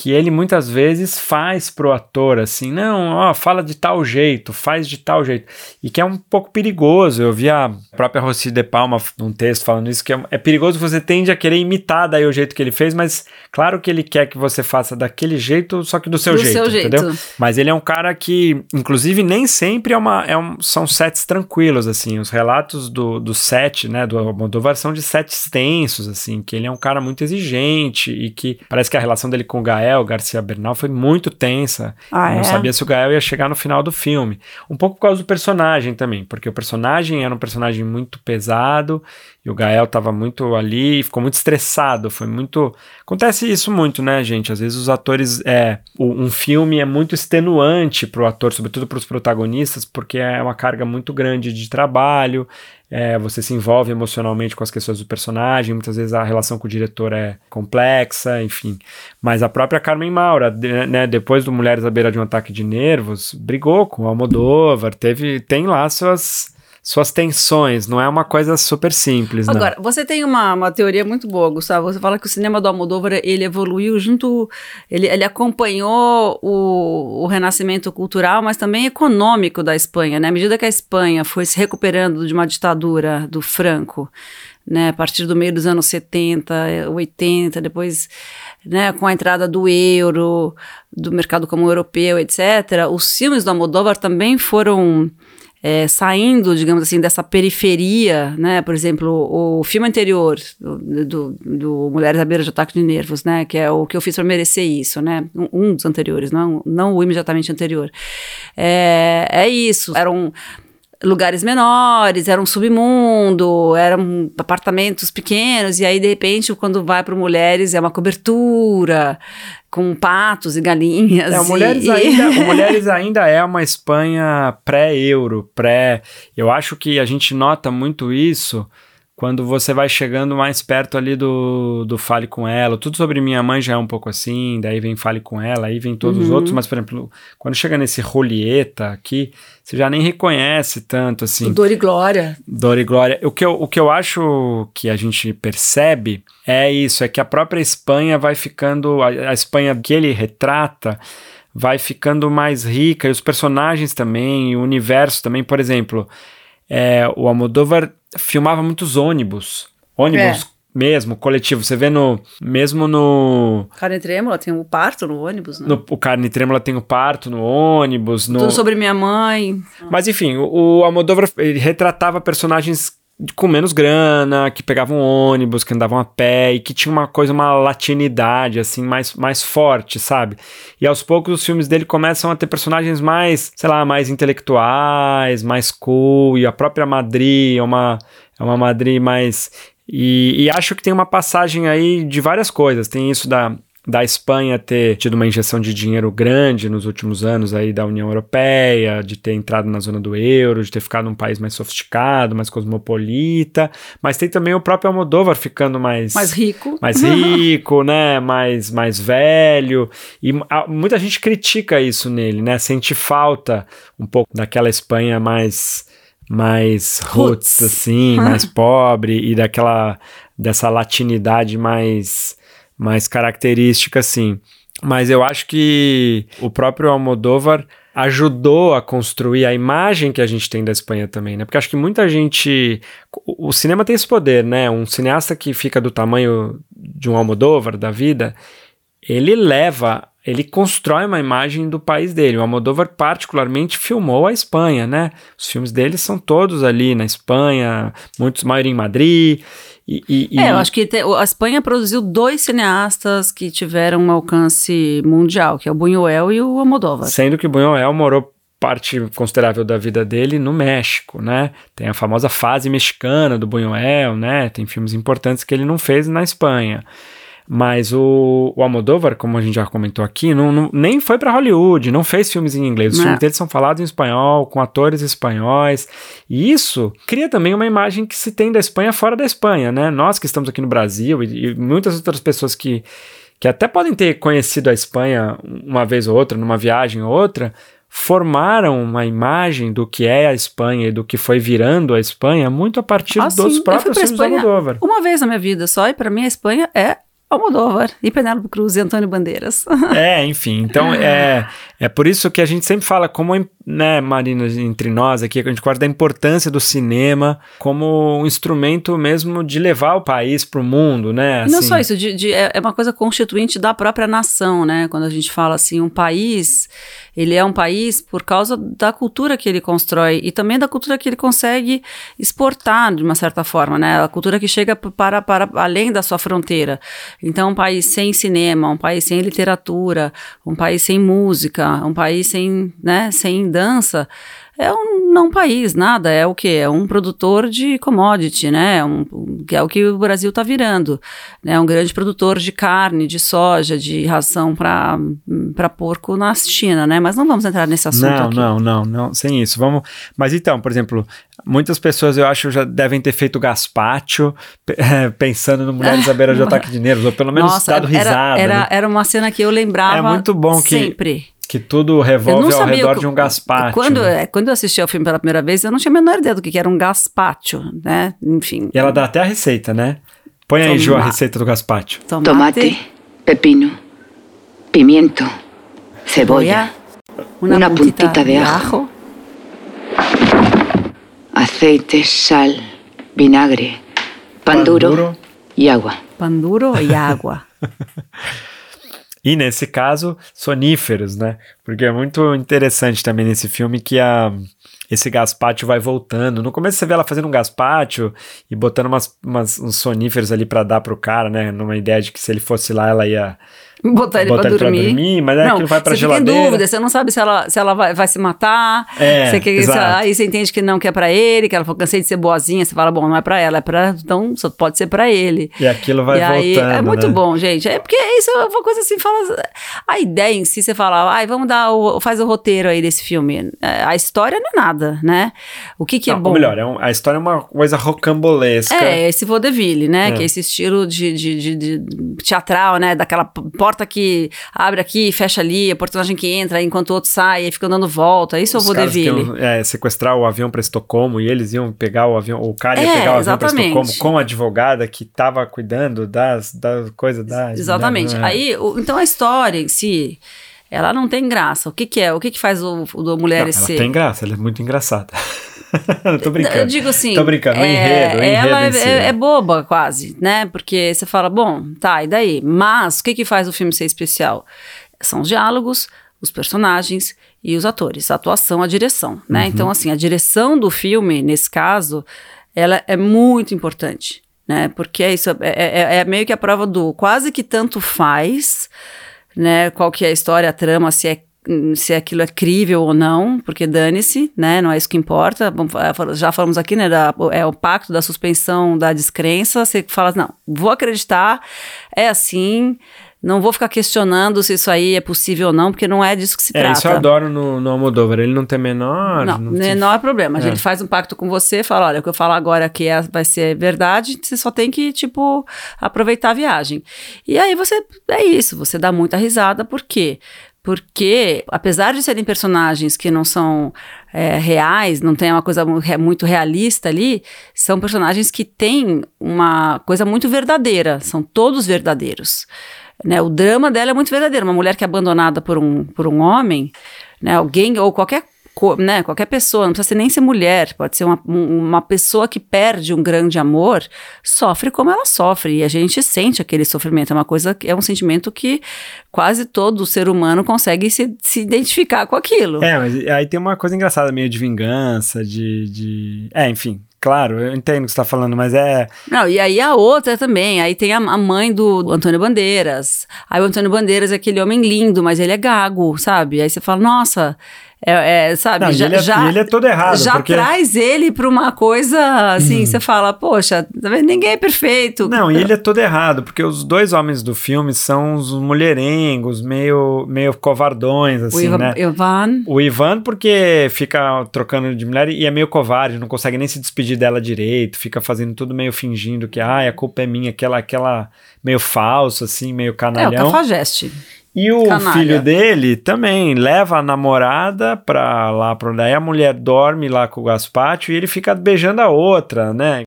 que ele muitas vezes faz pro ator assim, não, ó, fala de tal jeito, faz de tal jeito. E que é um pouco perigoso. Eu vi a própria Rossi de Palma num texto falando isso, que é, é perigoso, você tende a querer imitar daí o jeito que ele fez, mas claro que ele quer que você faça daquele jeito, só que do seu Do jeito, seu jeito. entendeu? Mas ele é um cara que, inclusive, nem sempre é uma, é um, são sets tranquilos, assim. Os relatos do, do set, né, do Almodóvar são de sets tensos, assim, que ele é um cara muito exigente e que parece que a relação dele com o Gael, Garcia Bernal, foi muito tensa. Ah, Eu não é? sabia se o Gael ia chegar no final do filme. Um pouco por causa do personagem também, porque o personagem era um personagem muito pesado e o Gael tava muito ali, ficou muito estressado, foi muito... Acontece isso muito, né, gente? Às vezes os atores... É, o- um filme é muito extenuante pro ator, sobretudo pros protagonistas, porque é uma carga muito grande de trabalho, é, você se envolve emocionalmente com as questões do personagem, muitas vezes a relação com o diretor é complexa, enfim. Mas a própria Carmen Maura, de- né, depois do Mulheres à Beira de um Ataque de Nervos, brigou com o Almodóvar, teve, tem lá suas, suas tensões, não é uma coisa super simples, não. Agora, você tem uma, uma teoria muito boa, Gustavo. Você fala que o cinema do Almodóvar, ele evoluiu junto, ele, ele acompanhou o, o renascimento cultural, mas também econômico da Espanha, né? À medida que a Espanha foi se recuperando de uma ditadura do Franco, né? A partir do meio dos anos 70, 80, depois, né? Com a entrada do euro, do mercado comum europeu, etc., os filmes do Almodóvar também foram é, saindo, digamos assim, dessa periferia, né? Por exemplo, o filme anterior do, do, do Mulheres à Beira de Ataque de Nervos, né? Que é o que eu fiz para merecer isso, né? Um, um dos anteriores, não, não o imediatamente anterior. É, é isso. Eram lugares menores, era um submundo, eram apartamentos pequenos, e aí, de repente, quando vai para mulheres, é uma cobertura com patos e galinhas. É, o Mulheres, e- ainda, o Mulheres ainda é uma Espanha pré-euro, pré... Eu acho que a gente nota muito isso quando você vai chegando mais perto ali do, do Fale Com Ela. Tudo sobre Minha Mãe já é um pouco assim, daí vem Fale Com Ela, aí vem todos os Uhum. outros, mas, por exemplo, quando chega nesse Rolieta aqui, você já nem reconhece tanto, assim. O Dor e Glória. Dor e Glória. O que, eu, o que eu acho que a gente percebe é isso, é que a própria Espanha vai ficando, a, a Espanha que ele retrata vai ficando mais rica, e os personagens também, e o universo também, por exemplo, é, o Almodóvar filmava muitos ônibus, ônibus É. mesmo, coletivo, você vê no, mesmo no, Carne Trêmula tem o parto no ônibus, né? no o Carne Trêmula tem o parto no ônibus, no... Tudo sobre minha mãe. Mas enfim, o, o Almodóvar retratava personagens com menos grana, que pegavam ônibus, que andavam a pé e que tinha uma coisa, uma latinidade assim mais, mais forte, sabe? E aos poucos os filmes dele começam a ter personagens mais, sei lá, mais intelectuais, mais cool e a própria Madrid é uma é uma Madrid mais e, e acho que tem uma passagem aí de várias coisas. Tem isso da da Espanha ter tido uma injeção de dinheiro grande nos últimos anos aí da União Europeia, de ter entrado na zona do euro, de ter ficado um país mais sofisticado, mais cosmopolita, mas tem também o próprio Almodóvar ficando mais Mais rico. mais rico, né, mais mais velho, e a- muita gente critica isso nele, né? Sente falta um pouco daquela Espanha mais mais roots, Roots. assim, mais pobre e daquela dessa latinidade mais mais característica assim. Mas eu acho que o próprio Almodóvar ajudou a construir a imagem que a gente tem da Espanha também, né? Porque acho que muita gente. O cinema tem esse poder, né? Um cineasta que fica do tamanho de um Almodóvar da vida, ele leva ele constrói uma imagem do país dele. O Almodóvar particularmente filmou a Espanha, né? Os filmes dele são todos ali na Espanha, muitos maior em Madrid. E, e, é, eu acho que te, a Espanha produziu dois cineastas que tiveram um alcance mundial, que é o Buñuel e o Almodóvar. Sendo que o Buñuel morou parte considerável da vida dele no México, né? Tem a famosa fase mexicana do Buñuel, né? Tem filmes importantes que ele não fez na Espanha. Mas o, o Almodóvar, como a gente já comentou aqui, não, não nem foi para Hollywood, não fez filmes em inglês. Os não. filmes dele são falados em espanhol, com atores espanhóis. E isso cria também uma imagem que se tem da Espanha fora da Espanha, né? Nós que estamos aqui no Brasil e, e muitas outras pessoas que, que até podem ter conhecido a Espanha uma vez ou outra, numa viagem ou outra, formaram uma imagem do que é a Espanha e do que foi virando a Espanha muito a partir ah, dos sim. próprios filmes do Almodóvar. Uma vez na minha vida só, e para mim a Espanha é Almodóvar e Penélope Cruz e Antônio Bandeiras. É, enfim, então é, é por isso que a gente sempre fala como, né, Marina, entre nós aqui, a gente guarda a importância do cinema como um instrumento mesmo de levar o país para o mundo, né? Assim. Não só isso, de, de, é, é uma coisa constituinte da própria nação, né? Quando a gente fala assim, um país, ele é um país por causa da cultura que ele constrói e também da cultura que ele consegue exportar de uma certa forma, né? A cultura que chega para, para além da sua fronteira. Então, um país sem cinema, um país sem literatura, um país sem música, um país sem, né, sem dança, é um não país, nada, é o que? É um produtor de commodity, né? Um, que é o que o Brasil está virando. É né? um grande produtor de carne, de soja, de ração para porco na China, né? Mas não vamos entrar nesse assunto não, aqui. Não, não, não, sem isso. Vamos. Mas então, por exemplo, muitas pessoas eu acho já devem ter feito gaspacho pensando no Mulheres à beira de ataque de nervos, ou pelo menos Nossa, dado risada. Era, era, né? era uma cena que eu lembrava. É muito bom que sempre que tudo revolve ao redor que, de um gaspacho. Quando, é, quando eu assisti ao filme pela primeira vez, eu não tinha a menor ideia do que era um gaspacho, né? Enfim. E ela dá até a receita, né? Põe aí, Ju, a receita do gaspacho. Tomate, Tomate pepino, pimiento, cebolla, una, una puntita, puntita, de ajo, aceite, sal, vinagre, pan, pan duro, duro y agua. Pan duro y agua. E nesse caso, soníferos, né? Porque é muito interessante também nesse filme que a, esse gaspátio vai voltando. No começo você vê ela fazendo um gaspátio e botando umas, umas uns soníferos ali para dar pro cara, né? Numa ideia de que se ele fosse lá, ela ia Botar ele, Botar pra, ele dormir. pra dormir. Mas é não, aquilo vai pra você geladeira. Você fica em dúvida, você não sabe se ela, se ela vai, vai se matar. É, você quer, aí você entende que não, que é pra ele, que ela falou, cansei de ser boazinha. Você fala, bom, não é pra ela, é pra... Então, só pode ser pra ele. E aquilo vai e voltando, É muito né? bom, gente. É porque isso é uma coisa assim, fala... A ideia em si, você fala, ai, vamos dar, o, faz o roteiro aí desse filme. É, a história não é nada, né? O que que é não, é bom? Ou melhor, é um, a história é uma coisa rocambolesca. É, esse vaudeville, né? É. Que é esse estilo de, de, de, de teatral, né? Daquela porta que abre aqui, fecha ali, a personagem que entra enquanto o outro sai e fica dando volta. Isso Os eu vou deville. É, sequestrar o avião para Estocolmo e eles iam pegar o avião, o cara ia é, pegar o avião para Estocolmo com a advogada que estava cuidando das, das coisas da. Exatamente. Da, Aí, o, então a história em si ela não tem graça. O que, que é? O que, que faz o, o Mulheres não, ser? Ela tem graça, ela é muito engraçada. tô brincando. Eu digo assim. Tô brincando, o é, enredo, o enredo Ela si, é, é, boba, quase, né? Porque você fala, bom, tá, e daí? Mas o que, que faz o filme ser especial? são os diálogos, os personagens e os atores, a atuação, a direção, né? Uhum. Então, assim, a direção do filme, nesse caso, ela é muito importante, né? Porque é isso, é, é, é, é meio que a prova do quase que tanto faz, né? Qual que é a história, a trama, se é se aquilo é crível ou não, porque dane-se, né? Não é isso que importa. É, já falamos aqui, né? Da, é o pacto da suspensão da descrença. Você fala, não, vou acreditar, é assim, não vou ficar questionando se isso aí é possível ou não, porque não é disso que se é, trata. Isso eu adoro no, no Almodóvar, ele não tem menor... Não, não menor tem... problema. A é. gente faz um pacto com você, fala, olha, o que eu falo agora aqui é, vai ser verdade, você só tem que, tipo, aproveitar a viagem. E aí você, é isso, você dá muita risada, por quê? Porque, apesar de serem personagens que não são é, reais, não tem uma coisa muito realista ali, são personagens que têm uma coisa muito verdadeira, são todos verdadeiros. Né? O drama dela é muito verdadeiro. Uma mulher que é abandonada por um, por um homem, né? alguém ou qualquer né, qualquer pessoa, não precisa nem ser mulher, pode ser uma, uma pessoa que perde um grande amor, sofre como ela sofre, e a gente sente aquele sofrimento, é uma coisa, é um sentimento que quase todo ser humano consegue se, se identificar com aquilo. É, mas aí tem uma coisa engraçada, meio de vingança, de... de... É, enfim, Claro, eu entendo o que você está falando, mas é. Não, e aí a outra também. Aí tem a, a, mãe do Antônio Bandeiras. Aí o Antônio Bandeiras é aquele homem lindo, mas ele é gago, sabe? Aí você fala, nossa, é, é, sabe, não, já, ele é, já, ele é todo errado. Já porque... traz ele para uma coisa assim, hum. você fala, poxa, tá ninguém é perfeito. Não, e ele é todo errado, porque os dois homens do filme são os mulherengos, meio, meio covardões, assim, o Ivan, né? Ivan. O Ivan, porque fica trocando de mulher e é meio covarde, não consegue nem se despedir dela direito, fica fazendo tudo meio fingindo que, ah, a culpa é minha, aquela, aquela meio falso, assim, meio canalhão. É, o cafajeste. E o Canalha. filho dele também leva a namorada pra lá, pra daí a mulher dorme lá com o Gaspacho e ele fica beijando a outra, né?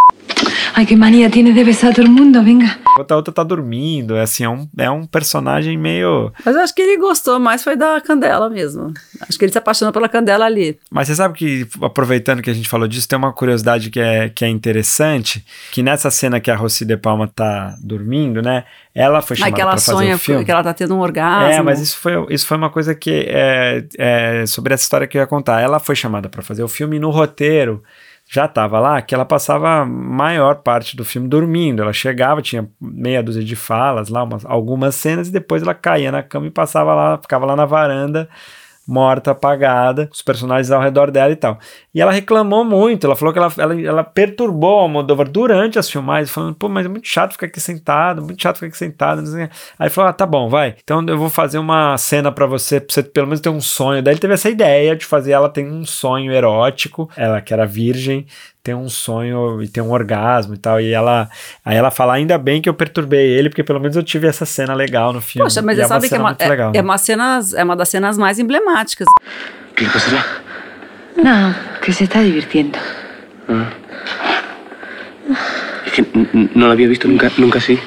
Ai, que mania tiene de besar todo mundo, venga. A outra tá dormindo, é assim, é um, é um personagem meio... Mas eu acho que ele gostou mais foi da Candela mesmo. Acho que ele se apaixonou pela Candela ali. Mas você sabe que, aproveitando que a gente falou disso, tem uma curiosidade que é, que é interessante, que nessa cena que a Rossi de Palma tá dormindo, né, ela foi chamada para fazer sonha o filme. que ela tá tendo um orgasmo. É, mas isso foi, isso foi uma coisa que é, é sobre essa história que eu ia contar. Ela foi chamada para fazer o filme no roteiro já estava lá que ela passava a maior parte do filme dormindo. Ela chegava, tinha meia dúzia de falas lá, umas, algumas cenas, e depois ela caía na cama e passava lá, ficava lá na varanda morta, apagada, os personagens ao redor dela e tal. E ela reclamou muito, ela falou que ela, ela, ela perturbou a Almodóvar durante as filmagens, falando, pô, mas é muito chato ficar aqui sentado, muito chato ficar aqui sentado. Aí falou, ah, tá bom, vai. Então eu vou fazer uma cena para você, pra você pelo menos ter um sonho. Daí ele teve essa ideia de fazer ela ter um sonho erótico, ela que era virgem, ter um sonho e ter um orgasmo e tal. E ela, aí ela fala, ainda bem que eu perturbei ele, porque pelo menos eu tive essa cena legal no filme. Poxa, mas você é sabe que é uma, é, legal, é, né? uma cena, é uma das cenas mais emblemáticas. O que passará? Não, que se está divirtiendo. Ah. Es que no la había visto nunca, nunca así.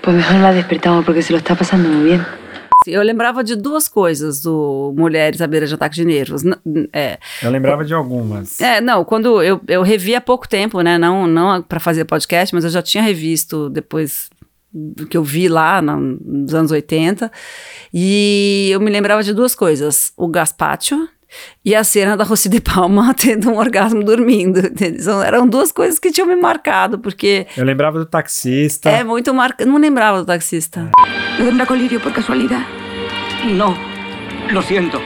Pues mejor la despertamos porque se lo está pasando muy bien. Eu lembrava de duas coisas do Mulheres à beira de ataque de nervos. É, eu lembrava de algumas. É, não, quando eu, eu revi há pouco tempo, né? Não, não para fazer podcast, mas eu já tinha revisto depois do que eu vi lá nos anos 80. E eu me lembrava de duas coisas: o Gaspacho e a cena da Rossi de Palma tendo um orgasmo dormindo. Então, eram duas coisas que tinham me marcado, porque. Eu lembrava do taxista. É muito marcado. Não lembrava do taxista. ¿No tendrá colírio por casualidad? No. Lo siento.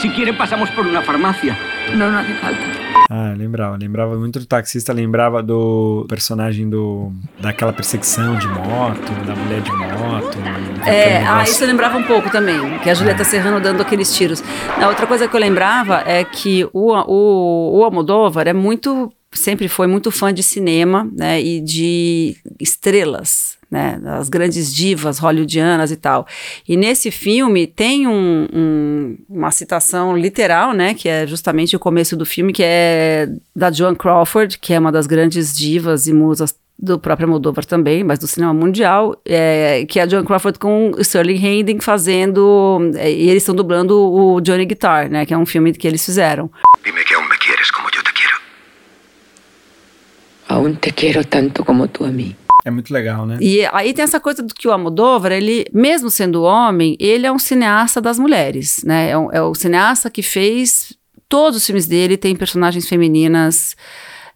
Si quiere, pasamos por una farmacia. No, no hace falta. Ah, lembrava, lembrava muito do taxista, lembrava do personagem do daquela perseguição de moto, da mulher de moto. É, ah, isso eu lembrava um pouco também, que a Julieta Serrano dando aqueles tiros. A outra coisa que eu lembrava é que o, o, o Almodóvar é muito sempre foi muito fã de cinema né, e de estrelas, né, as grandes divas hollywoodianas e tal. E nesse filme tem um, um, uma citação literal, né, que é justamente o começo do filme, que é da Joan Crawford, que é uma das grandes divas e musas do próprio Moldova também, mas do cinema mundial, é, que é a Joan Crawford com Sterling Hayden fazendo, é, e eles estão dublando o Johnny Guitar, né, que é um filme que eles fizeram. Dime que aún me quieres como yo te quiero. Aún te quiero tanto como tú a mí. É muito legal, né? E aí tem essa coisa do que o Almodóvar, ele, mesmo sendo homem, ele é um cineasta das mulheres, né? É, um, é o cineasta que fez todos os filmes dele tem personagens femininas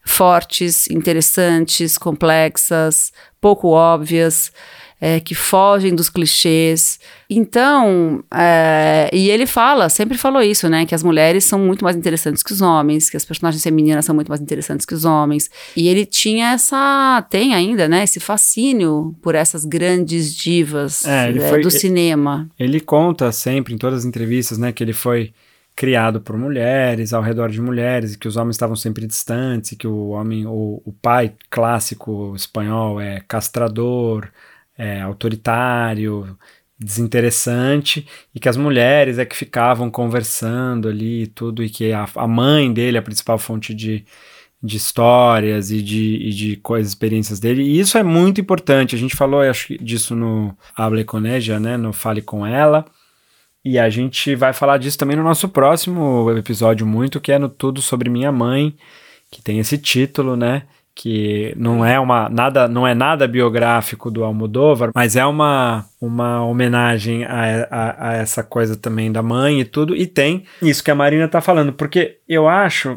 fortes, interessantes, complexas, pouco óbvias é, que fogem dos clichês. Então, é, e ele fala, sempre falou isso, né? Que as mulheres são muito mais interessantes que os homens, que as personagens femininas são muito mais interessantes que os homens. E ele tinha essa, tem ainda, né? Esse fascínio por essas grandes divas é, é, foi, do cinema. Ele conta sempre, em todas as entrevistas, né? Que ele foi criado por mulheres, ao redor de mulheres, e que os homens estavam sempre distantes, e que o homem, o, o pai clássico espanhol é castrador, é, autoritário, desinteressante, e que as mulheres é que ficavam conversando ali e tudo, e que a, a mãe dele é a principal fonte de, de histórias e de, e de coisas, experiências dele. E isso é muito importante. A gente falou, acho disso no Hable com né, no Fale com Ela, E a gente vai falar disso também no nosso próximo episódio, muito, que é no Tudo Sobre Minha Mãe, que tem esse título, né? Que não é uma nada não é nada biográfico do Almodóvar, mas é uma, uma homenagem a, a, a, essa coisa também da mãe e tudo, e tem isso que a Marina tá falando, porque eu acho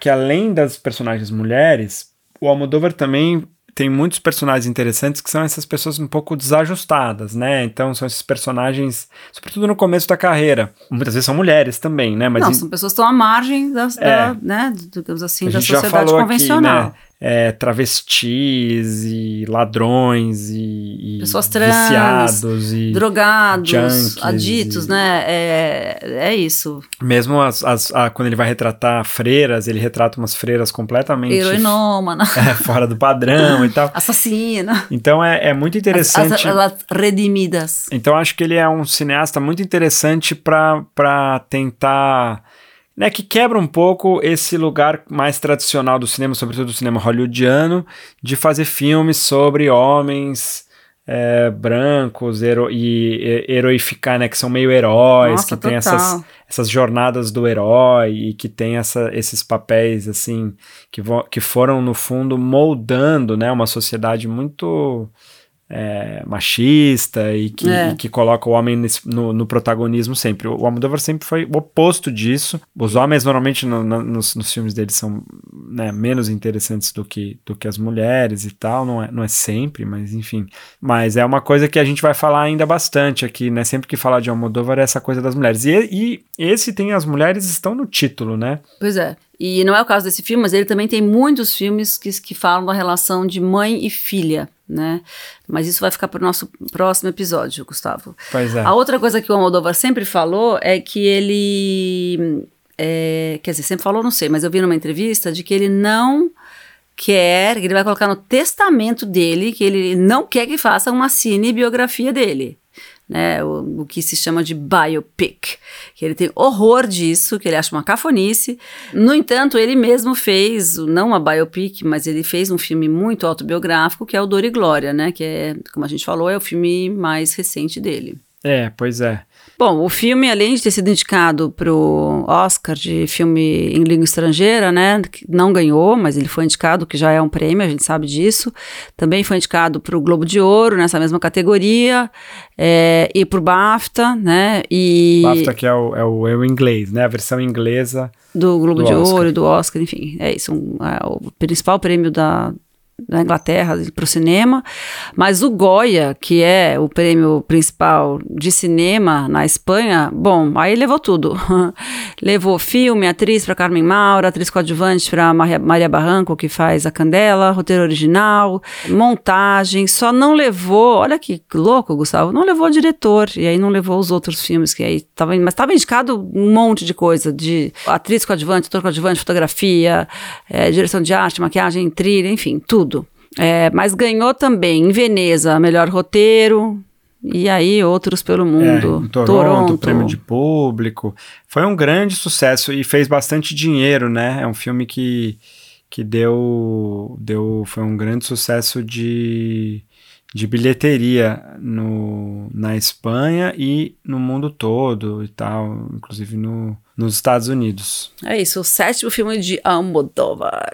que além das personagens mulheres, o Almodóvar também tem muitos personagens interessantes que são essas pessoas um pouco desajustadas, né? Então são esses personagens, sobretudo no começo da carreira. Muitas vezes são mulheres também, né? Mas Não, são pessoas que estão à margem das, é, da, né, digamos assim, da sociedade convencional. Aqui, né? É, travestis e ladrões e, e pessoas trans, viciados e drogados, aditos, e... né? É, é isso. Mesmo as, as, a, quando ele vai retratar freiras, ele retrata umas freiras completamente heroinômana, é, fora do padrão e tal, assassina. Então é, é muito interessante. As, as redimidas. Então acho que ele é um cineasta muito interessante para tentar né, que quebra um pouco esse lugar mais tradicional do cinema, sobretudo do cinema hollywoodiano, de fazer filmes sobre homens é, brancos hero e, e heroificar, né, que são meio heróis, Nossa, que tem essas, essas jornadas do herói e que tem essa, esses papéis assim que, que foram no fundo moldando, né, uma sociedade muito é, machista e que, é. e que, coloca o homem nesse, no, no, protagonismo sempre. O Almodóvar sempre foi o oposto disso. Os homens normalmente no, no, nos, nos, filmes dele são né, menos interessantes do que, do que as mulheres e tal. Não é, não é sempre, mas enfim. Mas é uma coisa que a gente vai falar ainda bastante aqui, né? Sempre que falar de Almodóvar é essa coisa das mulheres. E, e esse tem as mulheres estão no título, né? Pois é. E não é o caso desse filme, mas ele também tem muitos filmes que, que falam da relação de mãe e filha né? Mas isso vai ficar para o nosso próximo episódio, Gustavo. Pois é. A outra coisa que o Almodóvar sempre falou é que ele, é, quer dizer, sempre falou, não sei, mas eu vi numa entrevista de que ele não quer, ele vai colocar no testamento dele que ele não quer que faça uma cinebiografia dele né, o, o, que se chama de biopic, que ele tem horror disso, que ele acha uma cafonice. No entanto, ele mesmo fez, não uma biopic, mas ele fez um filme muito autobiográfico, que é o Dor e Glória, né, que é, como a gente falou, é o filme mais recente dele. É, pois é. Bom, o filme, além de ter sido indicado para o Oscar de filme em língua estrangeira, né, não ganhou, mas ele foi indicado, que já é um prêmio, a gente sabe disso. Também foi indicado para o Globo de Ouro, nessa mesma categoria, é, e para o BAFTA, né, e... BAFTA que é o, é o, é o inglês, né, a versão inglesa do Globo do de Oscar. Ouro e do Oscar, enfim, é isso, um, é o principal prêmio da, da Inglaterra para o cinema, mas o Goya, que é o prêmio principal de cinema na Espanha, bom, aí levou tudo. levou filme, atriz para Carmen Maura, atriz coadjuvante para Maria, Maria Barranco, que faz a Candela, roteiro original, montagem, só não levou, olha que louco, Gustavo, não levou o diretor, e aí não levou os outros filmes que aí tava, mas estava indicado um monte de coisa, de atriz coadjuvante, ator coadjuvante, fotografia, é, direção de arte, maquiagem, trilha, enfim, tudo. É, mas ganhou também em Veneza melhor roteiro. E aí outros pelo mundo. É, Toronto, Toronto, prêmio de público. Foi um grande sucesso e fez bastante dinheiro, né? É um filme que, que deu, deu. Foi um grande sucesso de, de bilheteria no, na Espanha e no mundo todo e tal, inclusive no, nos Estados Unidos. É isso, o sétimo filme de Almodóvar.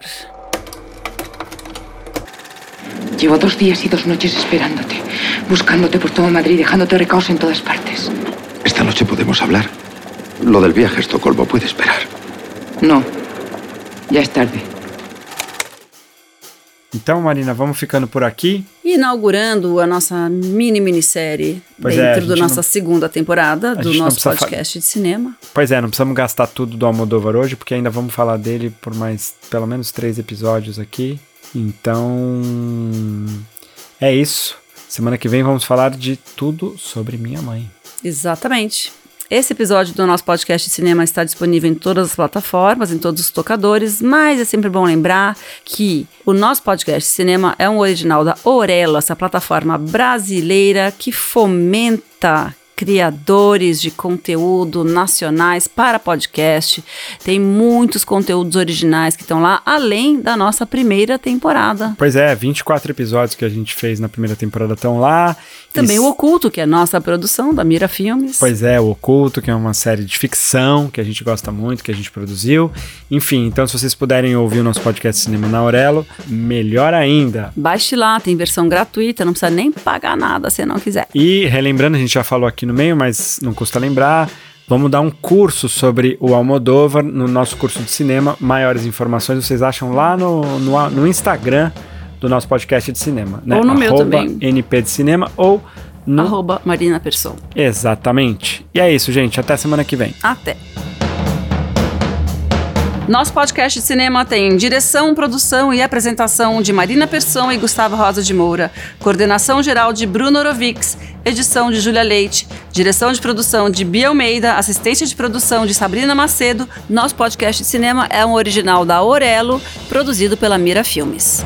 Llevo dos días y dos noches esperándote, buscándote por todo Madrid, dejándote recaos en todas partes. Esta noche podemos hablar. Lo del viaje a Estocolmo puede esperar. No, ya es tarde. Então, Marina, vamos ficando por aqui. Inaugurando a nossa mini minissérie pois é, dentro é, da nossa não... segunda temporada do nosso podcast fa... de cinema. Pois é, não precisamos gastar tudo do Almodóvar hoje, porque ainda vamos falar dele por mais pelo menos três episódios aqui. Então, é isso. Semana que vem vamos falar de tudo sobre minha mãe. Exatamente. Esse episódio do nosso podcast de cinema está disponível em todas as plataformas, em todos os tocadores, mas é sempre bom lembrar que o nosso podcast de cinema é um original da Orelo, essa plataforma brasileira que fomenta criadores de conteúdo nacionais para podcast. Tem muitos conteúdos originais que estão lá, além da nossa primeira temporada. Pois é, 24 episódios que a gente fez na primeira temporada estão lá. Também e... o Oculto, que é a nossa produção da Mira Filmes. Pois é, o Oculto, que é uma série de ficção que a gente gosta muito, que a gente produziu. Enfim, então se vocês puderem ouvir o nosso podcast Cinema na Aurelo, melhor ainda. Baixe lá, tem versão gratuita, não precisa nem pagar nada se não quiser. E relembrando, a gente já falou aqui no meio, mas não custa lembrar. Vamos dar um curso sobre o Almodóvar no nosso curso de cinema. Maiores informações vocês acham lá no, no, no Instagram do nosso podcast de cinema. Né? Ou no Arroba meu também. NP de Cinema ou no... Arroba Marina Persson. Exatamente. E é isso, gente. Até semana que vem. Até. Nosso podcast de cinema tem direção, produção e apresentação de Marina Persson e Gustavo Rosa de Moura, coordenação geral de Bruno Orovics, edição de Júlia Leite, direção de produção de Bia Almeida, assistência de produção de Sabrina Macedo. Nosso podcast de cinema é um original da Orelo, produzido pela Mira Filmes.